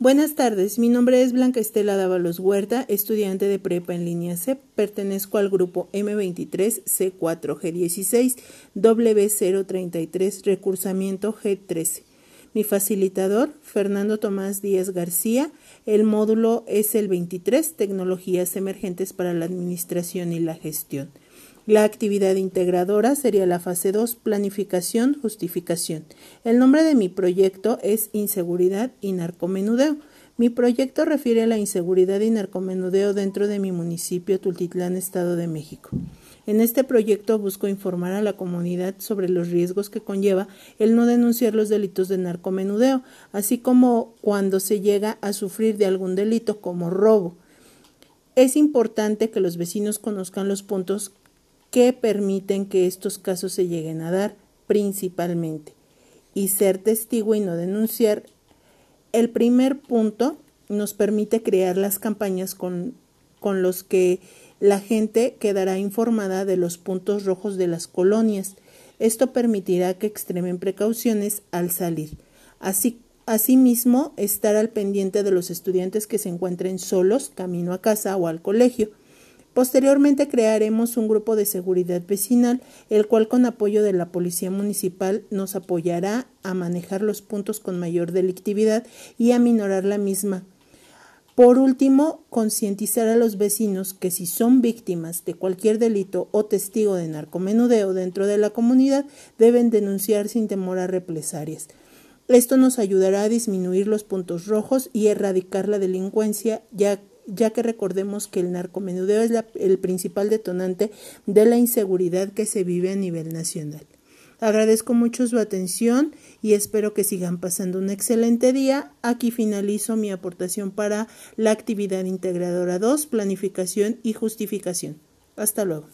Buenas tardes, mi nombre es Blanca Estela Dávalos Huerta, estudiante de prepa en línea C. Pertenezco al grupo M23 C4G16 W033 Recursamiento G13. Mi facilitador, Fernando Tomás Díaz García. El módulo es el 23, Tecnologías Emergentes para la Administración y la Gestión. La actividad integradora sería la fase 2, planificación, justificación. El nombre de mi proyecto es Inseguridad y Narcomenudeo. Mi proyecto refiere a la inseguridad y narcomenudeo dentro de mi municipio Tultitlán, Estado de México. En este proyecto busco informar a la comunidad sobre los riesgos que conlleva el no denunciar los delitos de narcomenudeo, así como cuando se llega a sufrir de algún delito como robo. Es importante que los vecinos conozcan los puntos que permiten que estos casos se lleguen a dar principalmente. Y ser testigo y no denunciar. El primer punto nos permite crear las campañas con, con los que la gente quedará informada de los puntos rojos de las colonias. Esto permitirá que extremen precauciones al salir. Así, asimismo, estar al pendiente de los estudiantes que se encuentren solos camino a casa o al colegio. Posteriormente crearemos un grupo de seguridad vecinal, el cual con apoyo de la Policía Municipal nos apoyará a manejar los puntos con mayor delictividad y a minorar la misma. Por último, concientizar a los vecinos que si son víctimas de cualquier delito o testigo de narcomenudeo dentro de la comunidad, deben denunciar sin temor a represalias. Esto nos ayudará a disminuir los puntos rojos y erradicar la delincuencia, ya ya que recordemos que el narcomenudeo es el principal detonante de la inseguridad que se vive a nivel nacional. Agradezco mucho su atención y espero que sigan pasando un excelente día. Aquí finalizo mi aportación para la actividad integradora 2, planificación y justificación. Hasta luego.